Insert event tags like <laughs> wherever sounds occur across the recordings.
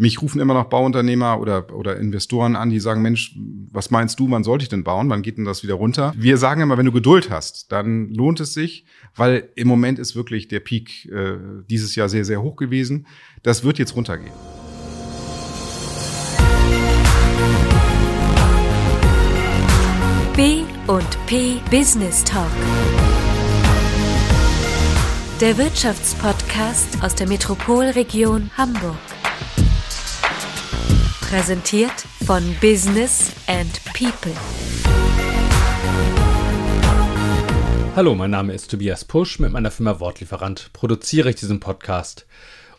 Mich rufen immer noch Bauunternehmer oder, oder Investoren an, die sagen, Mensch, was meinst du, wann sollte ich denn bauen? Wann geht denn das wieder runter? Wir sagen immer, wenn du Geduld hast, dann lohnt es sich, weil im Moment ist wirklich der Peak äh, dieses Jahr sehr, sehr hoch gewesen. Das wird jetzt runtergehen. B und P Business Talk. Der Wirtschaftspodcast aus der Metropolregion Hamburg. Präsentiert von Business and People. Hallo, mein Name ist Tobias Pusch. Mit meiner Firma Wortlieferant produziere ich diesen Podcast.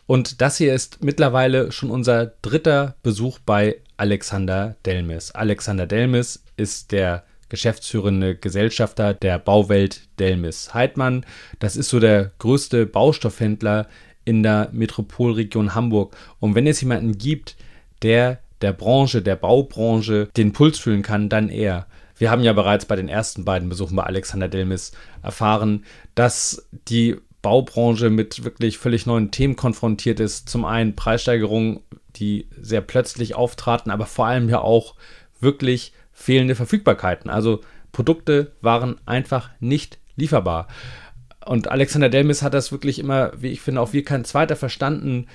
Und das hier ist mittlerweile schon unser dritter Besuch bei Alexander Delmis. Alexander Delmis ist der geschäftsführende Gesellschafter der Bauwelt Delmis Heidmann. Das ist so der größte Baustoffhändler in der Metropolregion Hamburg. Und wenn es jemanden gibt, der der Branche, der Baubranche den Puls fühlen kann, dann er. Wir haben ja bereits bei den ersten beiden Besuchen bei Alexander Delmis erfahren, dass die Baubranche mit wirklich völlig neuen Themen konfrontiert ist. Zum einen Preissteigerungen, die sehr plötzlich auftraten, aber vor allem ja auch wirklich fehlende Verfügbarkeiten. Also Produkte waren einfach nicht lieferbar. Und Alexander Delmis hat das wirklich immer, wie ich finde, auch wie kein zweiter verstanden,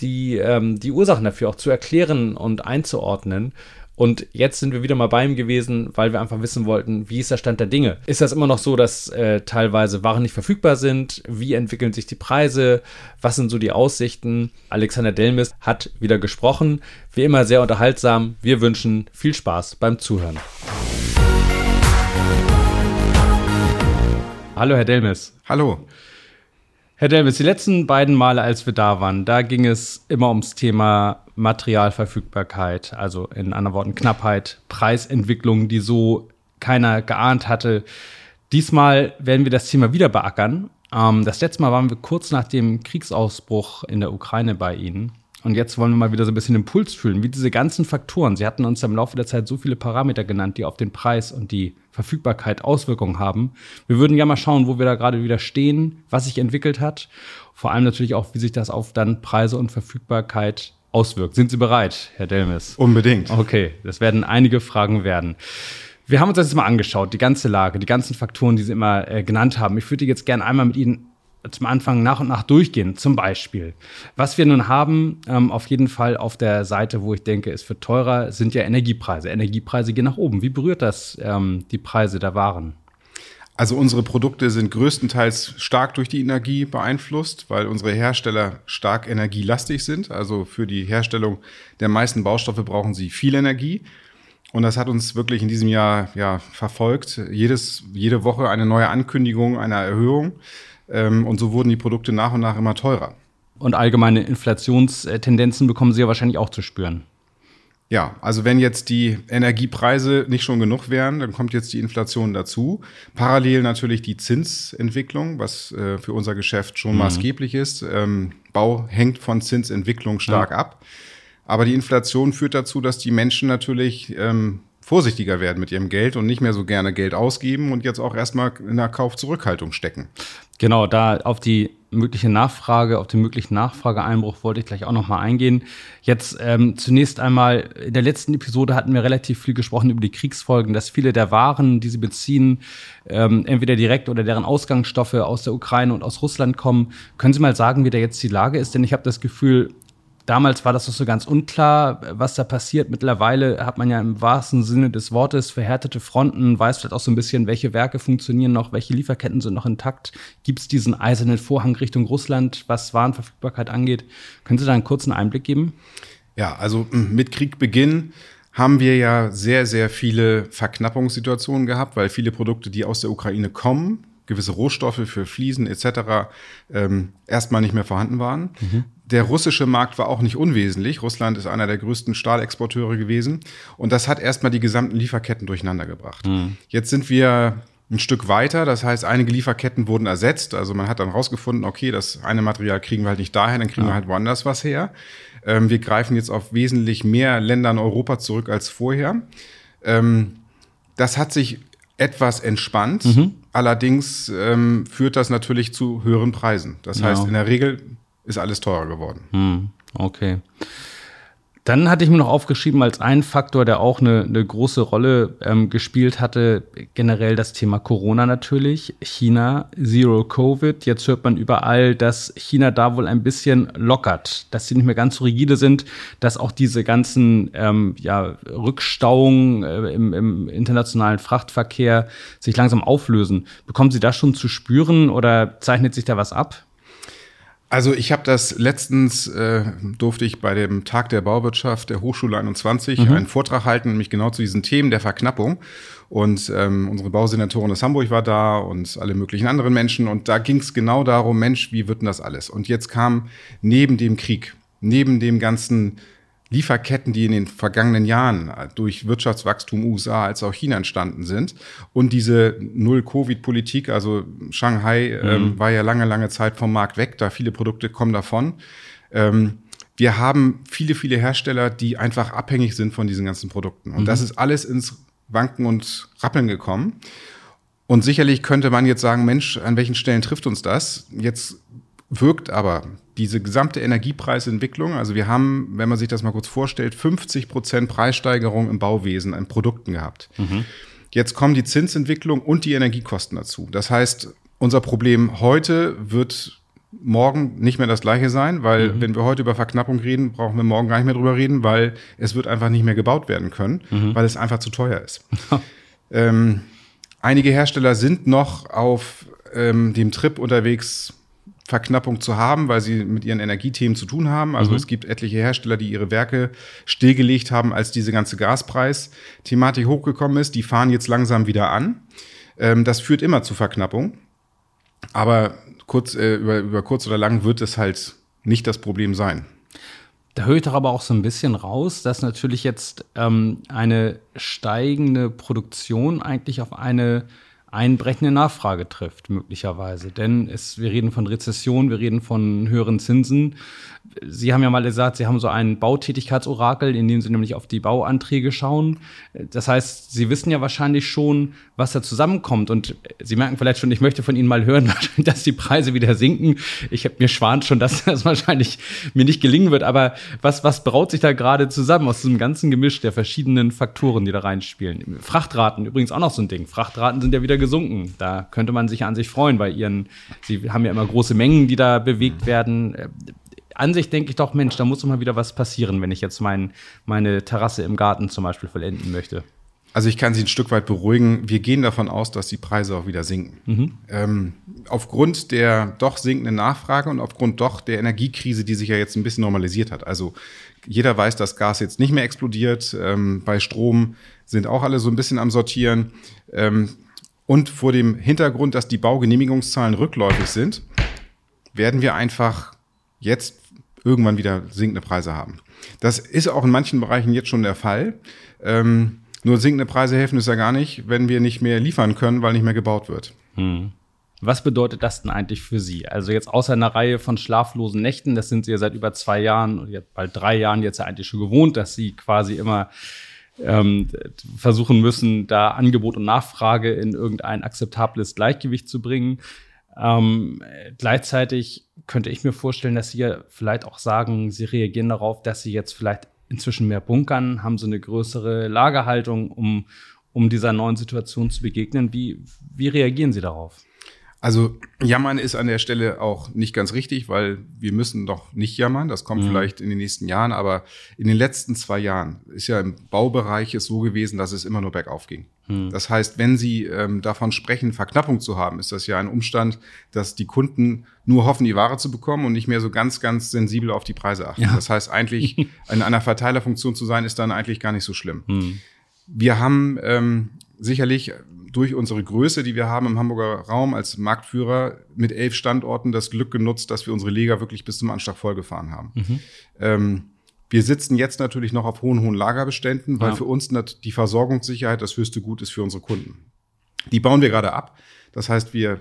die, ähm, die Ursachen dafür auch zu erklären und einzuordnen. Und jetzt sind wir wieder mal bei ihm gewesen, weil wir einfach wissen wollten, wie ist der Stand der Dinge? Ist das immer noch so, dass äh, teilweise Waren nicht verfügbar sind? Wie entwickeln sich die Preise? Was sind so die Aussichten? Alexander Delmis hat wieder gesprochen. Wie immer sehr unterhaltsam. Wir wünschen viel Spaß beim Zuhören. Hallo, Herr Delmis. Hallo. Herr Delvis, die letzten beiden Male, als wir da waren, da ging es immer ums Thema Materialverfügbarkeit, also in anderen Worten Knappheit, Preisentwicklung, die so keiner geahnt hatte. Diesmal werden wir das Thema wieder beackern. Ähm, das letzte Mal waren wir kurz nach dem Kriegsausbruch in der Ukraine bei Ihnen. Und jetzt wollen wir mal wieder so ein bisschen den Puls fühlen, wie diese ganzen Faktoren. Sie hatten uns im Laufe der Zeit so viele Parameter genannt, die auf den Preis und die Verfügbarkeit Auswirkungen haben. Wir würden ja mal schauen, wo wir da gerade wieder stehen, was sich entwickelt hat. Vor allem natürlich auch, wie sich das auf dann Preise und Verfügbarkeit auswirkt. Sind Sie bereit, Herr Delmes? Unbedingt. Okay, das werden einige Fragen werden. Wir haben uns das jetzt mal angeschaut, die ganze Lage, die ganzen Faktoren, die Sie immer äh, genannt haben. Ich würde jetzt gerne einmal mit Ihnen zum Anfang nach und nach durchgehen. Zum Beispiel, was wir nun haben, ähm, auf jeden Fall auf der Seite, wo ich denke, es wird teurer, sind ja Energiepreise. Energiepreise gehen nach oben. Wie berührt das ähm, die Preise der Waren? Also unsere Produkte sind größtenteils stark durch die Energie beeinflusst, weil unsere Hersteller stark energielastig sind. Also für die Herstellung der meisten Baustoffe brauchen sie viel Energie. Und das hat uns wirklich in diesem Jahr ja, verfolgt. Jedes, jede Woche eine neue Ankündigung einer Erhöhung. Ähm, und so wurden die Produkte nach und nach immer teurer. Und allgemeine Inflationstendenzen bekommen Sie ja wahrscheinlich auch zu spüren. Ja, also wenn jetzt die Energiepreise nicht schon genug wären, dann kommt jetzt die Inflation dazu. Parallel natürlich die Zinsentwicklung, was äh, für unser Geschäft schon mhm. maßgeblich ist. Ähm, Bau hängt von Zinsentwicklung stark ja. ab. Aber die Inflation führt dazu, dass die Menschen natürlich ähm, vorsichtiger werden mit ihrem Geld und nicht mehr so gerne Geld ausgeben und jetzt auch erstmal in der Kaufzurückhaltung stecken. Genau, da auf die mögliche Nachfrage, auf den möglichen Nachfrageeinbruch wollte ich gleich auch nochmal eingehen. Jetzt ähm, zunächst einmal, in der letzten Episode hatten wir relativ viel gesprochen über die Kriegsfolgen, dass viele der Waren, die sie beziehen, ähm, entweder direkt oder deren Ausgangsstoffe aus der Ukraine und aus Russland kommen. Können Sie mal sagen, wie da jetzt die Lage ist? Denn ich habe das Gefühl, Damals war das noch so ganz unklar, was da passiert. Mittlerweile hat man ja im wahrsten Sinne des Wortes verhärtete Fronten, weiß vielleicht auch so ein bisschen, welche Werke funktionieren noch, welche Lieferketten sind noch intakt. Gibt es diesen eisernen Vorhang Richtung Russland, was Warenverfügbarkeit angeht? Können Sie da einen kurzen Einblick geben? Ja, also mit Kriegbeginn haben wir ja sehr, sehr viele Verknappungssituationen gehabt, weil viele Produkte, die aus der Ukraine kommen, gewisse Rohstoffe für Fliesen etc. Ähm, erstmal nicht mehr vorhanden waren. Mhm. Der russische Markt war auch nicht unwesentlich. Russland ist einer der größten Stahlexporteure gewesen. Und das hat erstmal die gesamten Lieferketten durcheinander gebracht. Mhm. Jetzt sind wir ein Stück weiter. Das heißt, einige Lieferketten wurden ersetzt. Also man hat dann rausgefunden, okay, das eine Material kriegen wir halt nicht daher, dann kriegen ja. wir halt woanders was her. Ähm, wir greifen jetzt auf wesentlich mehr Länder in Europa zurück als vorher. Ähm, das hat sich etwas entspannt. Mhm. Allerdings ähm, führt das natürlich zu höheren Preisen. Das heißt, in der Regel ist alles teurer geworden. Hm, okay. Dann hatte ich mir noch aufgeschrieben als einen Faktor, der auch eine, eine große Rolle ähm, gespielt hatte, generell das Thema Corona natürlich. China, Zero Covid. Jetzt hört man überall, dass China da wohl ein bisschen lockert, dass sie nicht mehr ganz so rigide sind, dass auch diese ganzen ähm, ja, Rückstauungen äh, im, im internationalen Frachtverkehr sich langsam auflösen. Bekommen Sie das schon zu spüren oder zeichnet sich da was ab? Also ich habe das letztens, äh, durfte ich bei dem Tag der Bauwirtschaft der Hochschule 21 mhm. einen Vortrag halten, nämlich genau zu diesen Themen der Verknappung. Und ähm, unsere Bausenatorin aus Hamburg war da und alle möglichen anderen Menschen. Und da ging es genau darum, Mensch, wie wird denn das alles? Und jetzt kam neben dem Krieg, neben dem ganzen Lieferketten, die in den vergangenen Jahren durch Wirtschaftswachstum USA als auch China entstanden sind. Und diese Null-Covid-Politik, also Shanghai ähm, mhm. ähm, war ja lange, lange Zeit vom Markt weg, da viele Produkte kommen davon. Ähm, wir haben viele, viele Hersteller, die einfach abhängig sind von diesen ganzen Produkten. Und mhm. das ist alles ins Wanken und Rappeln gekommen. Und sicherlich könnte man jetzt sagen, Mensch, an welchen Stellen trifft uns das? Jetzt wirkt aber diese gesamte Energiepreisentwicklung, also wir haben, wenn man sich das mal kurz vorstellt, 50 Prozent Preissteigerung im Bauwesen an Produkten gehabt. Mhm. Jetzt kommen die Zinsentwicklung und die Energiekosten dazu. Das heißt, unser Problem heute wird morgen nicht mehr das gleiche sein, weil mhm. wenn wir heute über Verknappung reden, brauchen wir morgen gar nicht mehr drüber reden, weil es wird einfach nicht mehr gebaut werden können, mhm. weil es einfach zu teuer ist. <laughs> ähm, einige Hersteller sind noch auf ähm, dem Trip unterwegs, Verknappung zu haben, weil sie mit ihren Energiethemen zu tun haben. Also mhm. es gibt etliche Hersteller, die ihre Werke stillgelegt haben, als diese ganze Gaspreis-Thematik hochgekommen ist. Die fahren jetzt langsam wieder an. Ähm, das führt immer zu Verknappung. Aber kurz, äh, über, über kurz oder lang wird es halt nicht das Problem sein. Da höre ich doch aber auch so ein bisschen raus, dass natürlich jetzt ähm, eine steigende Produktion eigentlich auf eine einbrechende Nachfrage trifft, möglicherweise. Denn es, wir reden von Rezession, wir reden von höheren Zinsen. Sie haben ja mal gesagt, Sie haben so ein Bautätigkeitsorakel, in dem Sie nämlich auf die Bauanträge schauen. Das heißt, Sie wissen ja wahrscheinlich schon, was da zusammenkommt. Und Sie merken vielleicht schon, ich möchte von Ihnen mal hören, <laughs> dass die Preise wieder sinken. Ich habe mir schwant schon, dass das wahrscheinlich mir nicht gelingen wird. Aber was, was braut sich da gerade zusammen aus diesem ganzen Gemisch der verschiedenen Faktoren, die da reinspielen? Frachtraten übrigens auch noch so ein Ding. Frachtraten sind ja wieder gesunken. Da könnte man sich an sich freuen bei Ihren, Sie haben ja immer große Mengen, die da bewegt werden an sich denke ich doch, Mensch, da muss doch mal wieder was passieren, wenn ich jetzt mein, meine Terrasse im Garten zum Beispiel vollenden möchte. Also ich kann Sie ein Stück weit beruhigen. Wir gehen davon aus, dass die Preise auch wieder sinken. Mhm. Ähm, aufgrund der doch sinkenden Nachfrage und aufgrund doch der Energiekrise, die sich ja jetzt ein bisschen normalisiert hat. Also jeder weiß, dass Gas jetzt nicht mehr explodiert. Ähm, bei Strom sind auch alle so ein bisschen am Sortieren. Ähm, und vor dem Hintergrund, dass die Baugenehmigungszahlen rückläufig sind, werden wir einfach jetzt irgendwann wieder sinkende Preise haben. Das ist auch in manchen Bereichen jetzt schon der Fall. Ähm, nur sinkende Preise helfen es ja gar nicht, wenn wir nicht mehr liefern können, weil nicht mehr gebaut wird. Hm. Was bedeutet das denn eigentlich für Sie? Also jetzt außer einer Reihe von schlaflosen Nächten, das sind Sie ja seit über zwei Jahren, jetzt bald drei Jahren jetzt ja eigentlich schon gewohnt, dass Sie quasi immer ähm, versuchen müssen, da Angebot und Nachfrage in irgendein akzeptables Gleichgewicht zu bringen. Ähm, gleichzeitig könnte ich mir vorstellen, dass Sie ja vielleicht auch sagen, Sie reagieren darauf, dass Sie jetzt vielleicht inzwischen mehr bunkern, haben so eine größere Lagerhaltung, um, um dieser neuen Situation zu begegnen. Wie, wie reagieren Sie darauf? Also jammern ist an der Stelle auch nicht ganz richtig, weil wir müssen doch nicht jammern. Das kommt mhm. vielleicht in den nächsten Jahren, aber in den letzten zwei Jahren ist ja im Baubereich es so gewesen, dass es immer nur bergauf ging. Mhm. Das heißt, wenn Sie ähm, davon sprechen, Verknappung zu haben, ist das ja ein Umstand, dass die Kunden nur hoffen, die Ware zu bekommen und nicht mehr so ganz, ganz sensibel auf die Preise achten. Ja. Das heißt, eigentlich <laughs> in einer Verteilerfunktion zu sein, ist dann eigentlich gar nicht so schlimm. Mhm. Wir haben ähm, sicherlich durch unsere Größe, die wir haben im Hamburger Raum als Marktführer mit elf Standorten das Glück genutzt, dass wir unsere Leger wirklich bis zum Anschlag vollgefahren haben. Mhm. Ähm, wir sitzen jetzt natürlich noch auf hohen, hohen Lagerbeständen, weil ja. für uns die Versorgungssicherheit das höchste Gut ist für unsere Kunden. Die bauen wir gerade ab. Das heißt, wir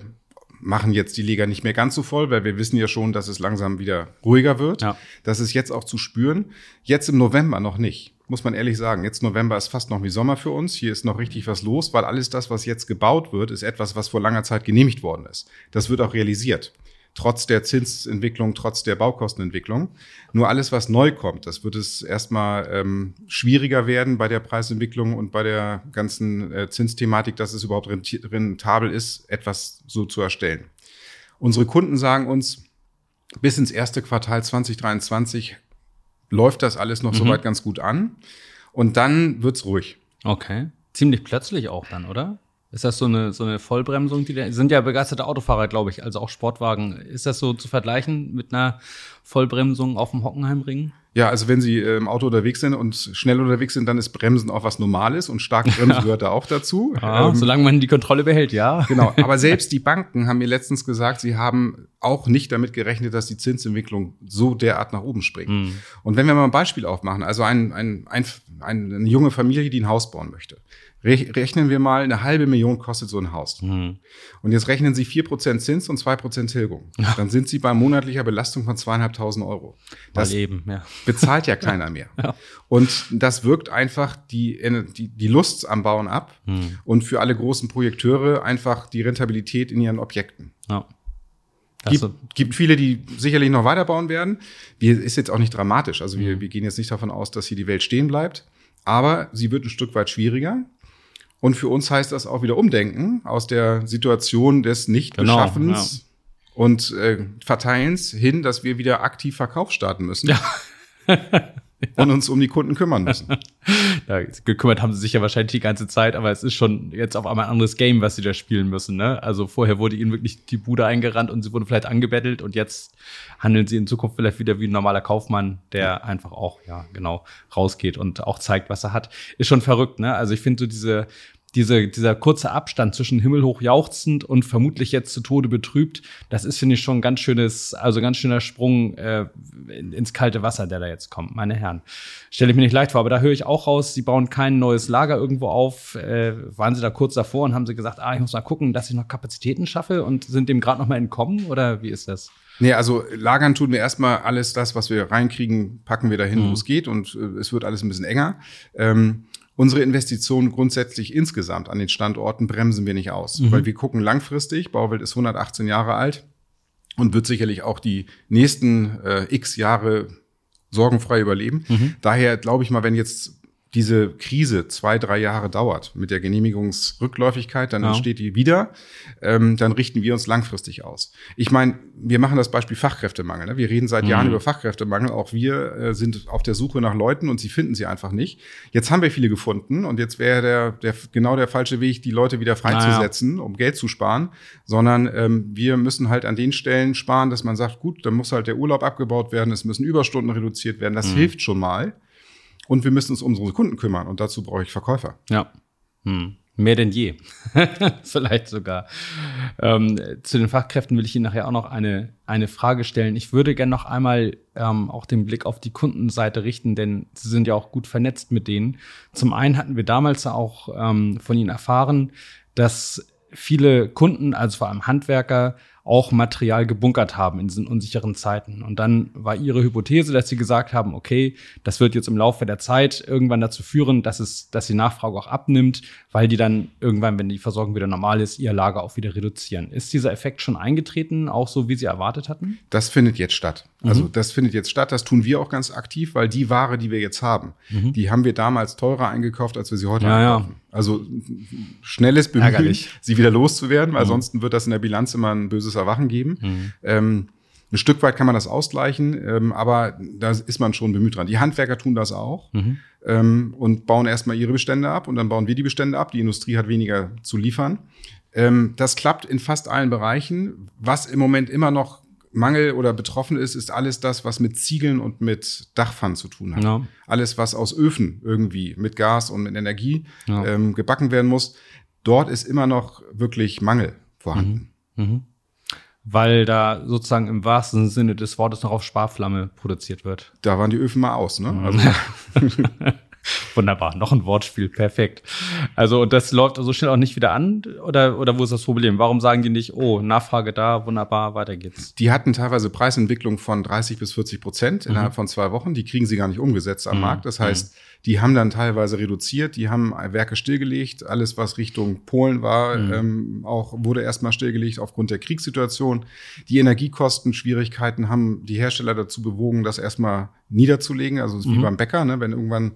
machen jetzt die Liga nicht mehr ganz so voll, weil wir wissen ja schon, dass es langsam wieder ruhiger wird. Ja. Das ist jetzt auch zu spüren. Jetzt im November noch nicht muss man ehrlich sagen. Jetzt November ist fast noch wie Sommer für uns. Hier ist noch richtig was los, weil alles das, was jetzt gebaut wird, ist etwas, was vor langer Zeit genehmigt worden ist. Das wird auch realisiert. Trotz der Zinsentwicklung, trotz der Baukostenentwicklung. Nur alles, was neu kommt, das wird es erstmal ähm, schwieriger werden bei der Preisentwicklung und bei der ganzen äh, Zinsthematik, dass es überhaupt rentabel ist, etwas so zu erstellen. Unsere Kunden sagen uns, bis ins erste Quartal 2023 läuft das alles noch mhm. soweit ganz gut an. Und dann wird's ruhig. Okay. Ziemlich plötzlich auch dann, oder? Ist das so eine, so eine Vollbremsung? Die, sind ja begeisterte Autofahrer, glaube ich, also auch Sportwagen. Ist das so zu vergleichen mit einer Vollbremsung auf dem Hockenheimring? Ja, also wenn Sie äh, im Auto unterwegs sind und schnell unterwegs sind, dann ist Bremsen auch was Normales und stark <laughs> Bremsen ja. gehört da auch dazu. Ah, ähm, solange man die Kontrolle behält, ja. Genau, <laughs> aber selbst die Banken haben mir letztens gesagt, sie haben auch nicht damit gerechnet, dass die Zinsentwicklung so derart nach oben springt. Mhm. Und wenn wir mal ein Beispiel aufmachen, also ein, ein, ein, eine junge Familie, die ein Haus bauen möchte, Rechnen wir mal, eine halbe Million kostet so ein Haus. Mhm. Und jetzt rechnen Sie vier Prozent Zins und zwei Prozent Tilgung. Ja. Dann sind Sie bei monatlicher Belastung von zweieinhalbtausend Euro. Das eben, ja. bezahlt ja <laughs> keiner mehr. ja. Und das wirkt einfach die, die, die Lust am Bauen ab mhm. und für alle großen Projekteure einfach die Rentabilität in ihren Objekten. Ja. Gibt, also, gibt viele, die sicherlich noch weiterbauen werden. Wir, ist jetzt auch nicht dramatisch. Also wir, mhm. wir gehen jetzt nicht davon aus, dass hier die Welt stehen bleibt. Aber sie wird ein Stück weit schwieriger. Und für uns heißt das auch wieder Umdenken aus der Situation des Nichtbeschaffens genau, ja. und äh, Verteilens hin, dass wir wieder aktiv Verkauf starten müssen. Ja. <laughs> und uns um die Kunden kümmern müssen. <laughs> ja, gekümmert haben sie sich ja wahrscheinlich die ganze Zeit, aber es ist schon jetzt auf einmal ein anderes Game, was sie da spielen müssen. Ne? Also vorher wurde ihnen wirklich die Bude eingerannt und sie wurden vielleicht angebettelt und jetzt handeln sie in Zukunft vielleicht wieder wie ein normaler Kaufmann, der ja. einfach auch, ja, genau, rausgeht und auch zeigt, was er hat. Ist schon verrückt, ne? Also ich finde so diese diese, dieser kurze Abstand zwischen himmelhoch jauchzend und vermutlich jetzt zu Tode betrübt, das ist, finde ich, schon ein ganz schönes, also ganz schöner Sprung äh, ins kalte Wasser, der da jetzt kommt, meine Herren. Stelle ich mir nicht leicht vor, aber da höre ich auch raus, sie bauen kein neues Lager irgendwo auf. Äh, waren sie da kurz davor und haben sie gesagt, ah, ich muss mal gucken, dass ich noch Kapazitäten schaffe und sind dem gerade noch mal entkommen oder wie ist das? Nee, also lagern tun wir erstmal alles das, was wir reinkriegen, packen wir dahin, mhm. wo es geht und äh, es wird alles ein bisschen enger. Ähm, Unsere Investitionen grundsätzlich insgesamt an den Standorten bremsen wir nicht aus, mhm. weil wir gucken langfristig. Bauwelt ist 118 Jahre alt und wird sicherlich auch die nächsten äh, x Jahre sorgenfrei überleben. Mhm. Daher glaube ich mal, wenn jetzt diese Krise zwei, drei Jahre dauert mit der Genehmigungsrückläufigkeit, dann ja. entsteht die wieder, ähm, dann richten wir uns langfristig aus. Ich meine, wir machen das Beispiel Fachkräftemangel. Ne? Wir reden seit mhm. Jahren über Fachkräftemangel. Auch wir äh, sind auf der Suche nach Leuten und sie finden sie einfach nicht. Jetzt haben wir viele gefunden und jetzt wäre der, der genau der falsche Weg, die Leute wieder freizusetzen, naja. um Geld zu sparen, sondern ähm, wir müssen halt an den Stellen sparen, dass man sagt, gut, dann muss halt der Urlaub abgebaut werden, es müssen Überstunden reduziert werden. Das mhm. hilft schon mal. Und wir müssen uns um unsere Kunden kümmern und dazu brauche ich Verkäufer. Ja. Hm. Mehr denn je. <laughs> Vielleicht sogar. Ähm, zu den Fachkräften will ich Ihnen nachher auch noch eine, eine Frage stellen. Ich würde gerne noch einmal ähm, auch den Blick auf die Kundenseite richten, denn Sie sind ja auch gut vernetzt mit denen. Zum einen hatten wir damals auch ähm, von Ihnen erfahren, dass viele Kunden, also vor allem Handwerker, auch Material gebunkert haben in diesen unsicheren Zeiten. Und dann war ihre Hypothese, dass sie gesagt haben, okay, das wird jetzt im Laufe der Zeit irgendwann dazu führen, dass es, dass die Nachfrage auch abnimmt, weil die dann irgendwann, wenn die Versorgung wieder normal ist, ihr Lager auch wieder reduzieren. Ist dieser Effekt schon eingetreten, auch so wie Sie erwartet hatten? Das findet jetzt statt. Also mhm. das findet jetzt statt. Das tun wir auch ganz aktiv, weil die Ware, die wir jetzt haben, mhm. die haben wir damals teurer eingekauft, als wir sie heute ja, einkaufen. Ja. Also schnelles Bemühen, Ärgerlich. sie wieder loszuwerden, weil mhm. ansonsten wird das in der Bilanz immer ein böses Erwachen geben. Mhm. Ähm, ein Stück weit kann man das ausgleichen, ähm, aber da ist man schon bemüht dran. Die Handwerker tun das auch mhm. ähm, und bauen erstmal ihre Bestände ab und dann bauen wir die Bestände ab. Die Industrie hat weniger zu liefern. Ähm, das klappt in fast allen Bereichen. Was im Moment immer noch Mangel oder betroffen ist, ist alles das, was mit Ziegeln und mit Dachpfannen zu tun hat. Ja. Alles, was aus Öfen irgendwie mit Gas und mit Energie ja. ähm, gebacken werden muss. Dort ist immer noch wirklich Mangel vorhanden. Mhm. Mhm. Weil da sozusagen im wahrsten Sinne des Wortes noch auf Sparflamme produziert wird. Da waren die Öfen mal aus, ne? Mhm. Also <laughs> <laughs> Wunderbar, noch ein Wortspiel, perfekt. Also das läuft so schnell auch nicht wieder an oder oder wo ist das Problem? Warum sagen die nicht, oh Nachfrage da, wunderbar, weiter geht's? Die hatten teilweise Preisentwicklung von 30 bis 40 Prozent Mhm. innerhalb von zwei Wochen. Die kriegen sie gar nicht umgesetzt am Markt. Das heißt, die haben dann teilweise reduziert, die haben Werke stillgelegt. Alles, was Richtung Polen war, Mhm. ähm, auch wurde erstmal stillgelegt aufgrund der Kriegssituation. Die Energiekostenschwierigkeiten haben die Hersteller dazu bewogen, das erstmal niederzulegen. Also es ist Mhm. wie beim Bäcker, ne? wenn irgendwann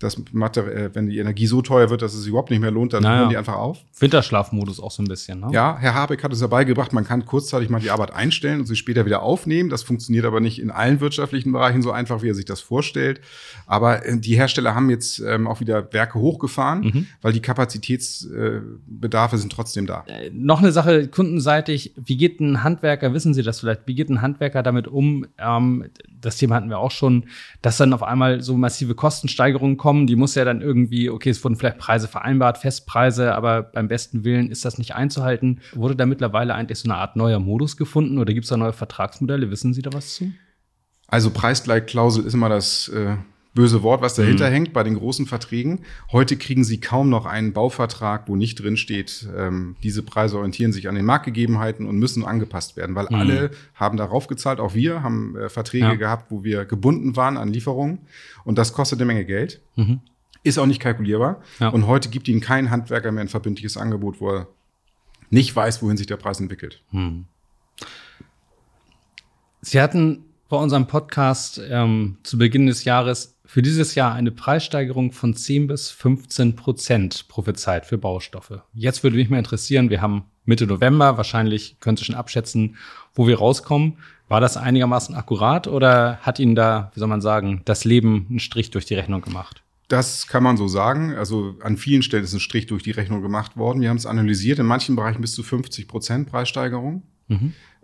das Materi äh, wenn die Energie so teuer wird, dass es sich überhaupt nicht mehr lohnt, dann Naja. hören die einfach auf. Winterschlafmodus auch so ein bisschen, ne? Ja, Herr Habeck hat es dabei gebracht, man kann kurzzeitig mal die Arbeit einstellen und sie später wieder aufnehmen. Das funktioniert aber nicht in allen wirtschaftlichen Bereichen so einfach, wie er sich das vorstellt. Aber äh, die Hersteller haben jetzt ähm, auch wieder Werke hochgefahren, Mhm. weil die Kapazitätsbedarfe sind trotzdem da. Äh, Noch eine Sache kundenseitig, wie geht ein Handwerker, wissen Sie das vielleicht, wie geht ein Handwerker damit um? Ähm, das Thema hatten wir auch schon, dass dann auf einmal so massive Kostensteigerungen kommen. Die muss ja dann irgendwie, okay, es wurden vielleicht Preise vereinbart, Festpreise, aber beim besten Willen ist das nicht einzuhalten. Wurde da mittlerweile eigentlich so eine Art neuer Modus gefunden oder gibt es da neue Vertragsmodelle? Wissen Sie da was zu? Also Preisgleitklausel ist immer das äh, böse Wort, was dahinter Mhm. hängt bei den großen Verträgen. Heute kriegen Sie kaum noch einen Bauvertrag, wo nicht drin steht, ähm, diese Preise orientieren sich an den Marktgegebenheiten und müssen angepasst werden, weil alle haben darauf gezahlt. Auch wir haben äh, Verträge Mhm. Ja. gehabt, wo wir gebunden waren an Lieferungen und das kostet eine Menge Geld. Mhm. Ist auch nicht kalkulierbar. Ja. Und heute gibt Ihnen kein Handwerker mehr ein verbindliches Angebot, wo er nicht weiß, wohin sich der Preis entwickelt. Sie hatten bei unserem Podcast ähm, zu Beginn des Jahres für dieses Jahr eine Preissteigerung von 10 bis 15 Prozent prophezeit für Baustoffe. Jetzt würde mich mal interessieren, wir haben Mitte November, wahrscheinlich können Sie schon abschätzen, wo wir rauskommen. War das einigermaßen akkurat oder hat Ihnen da, wie soll man sagen, das Leben einen Strich durch die Rechnung gemacht? Das kann man so sagen. Also an vielen Stellen ist ein Strich durch die Rechnung gemacht worden. Wir haben es analysiert. In manchen Bereichen bis zu 50 Prozent Preissteigerung.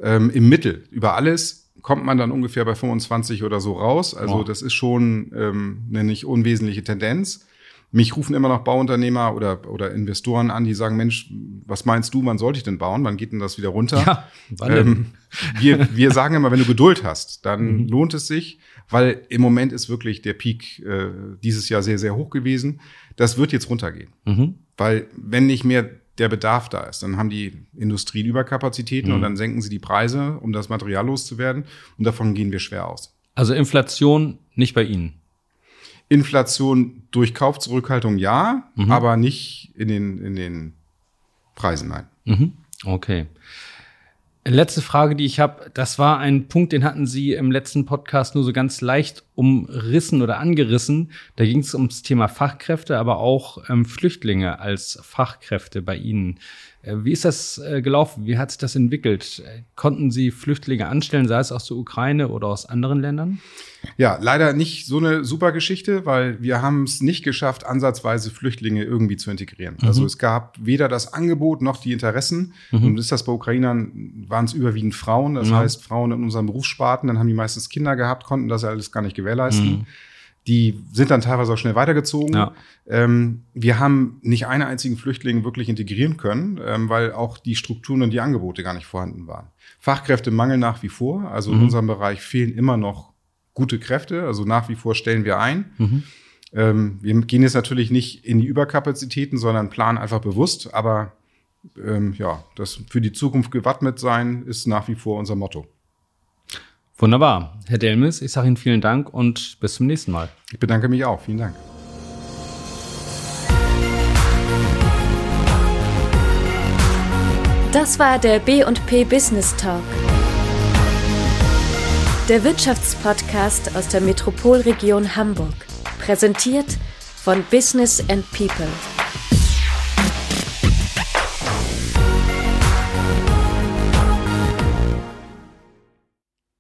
Ähm, Im Mittel über alles kommt man dann ungefähr bei 25 oder so raus. Also Wow. das ist schon ähm, eine nicht unwesentliche Tendenz. Mich rufen immer noch Bauunternehmer oder, oder Investoren an, die sagen, Mensch, was meinst du, wann sollte ich denn bauen? Wann geht denn das wieder runter? wann denn? Ähm, wir, wir sagen immer, wenn du Geduld hast, dann lohnt es sich, weil im Moment ist wirklich der Peak äh, dieses Jahr sehr, sehr hoch gewesen. Das wird jetzt runtergehen. Mhm. Weil wenn nicht mehr der Bedarf da ist, dann haben die Industrien Überkapazitäten und dann senken sie die Preise, um das Material loszuwerden. Und davon gehen wir schwer aus. Also Inflation nicht bei Ihnen. Inflation durch Kaufzurückhaltung ja, aber nicht in den, in den Preisen, nein. Mhm. Okay. Letzte Frage, die ich habe, das war ein Punkt, den hatten Sie im letzten Podcast nur so ganz leicht umrissen oder angerissen. Da ging es ums Thema Fachkräfte, aber auch ähm, Flüchtlinge als Fachkräfte bei Ihnen. Äh, wie ist das äh, gelaufen? Wie hat sich das entwickelt? Äh, Konnten Sie Flüchtlinge anstellen, sei es aus der Ukraine oder aus anderen Ländern? Ja, leider nicht so eine super Geschichte, weil wir haben es nicht geschafft, ansatzweise Flüchtlinge irgendwie zu integrieren. Also es gab weder das Angebot noch die Interessen. Und ist das bei Ukrainern, waren es überwiegend Frauen, das Ja. heißt Frauen in unseren Berufssparten, dann haben die meistens Kinder gehabt, konnten das alles gar nicht gewährleisten. Die sind dann teilweise auch schnell weitergezogen. Ja. Ähm, wir haben nicht einen einzigen Flüchtling wirklich integrieren können, ähm, weil auch die Strukturen und die Angebote gar nicht vorhanden waren. Fachkräftemangel nach wie vor. Also in unserem Bereich fehlen immer noch gute Kräfte. Also nach wie vor stellen wir ein. Ähm, wir gehen jetzt natürlich nicht in die Überkapazitäten, sondern planen einfach bewusst. Aber ähm, ja, das für die Zukunft gewappnet sein ist nach wie vor unser Motto. Wunderbar. Herr Delmis, ich sage Ihnen vielen Dank und bis zum nächsten Mal. Ich bedanke mich auch. Vielen Dank. Das war der B&P Business Talk. Der Wirtschaftspodcast aus der Metropolregion Hamburg. Präsentiert von Business and People.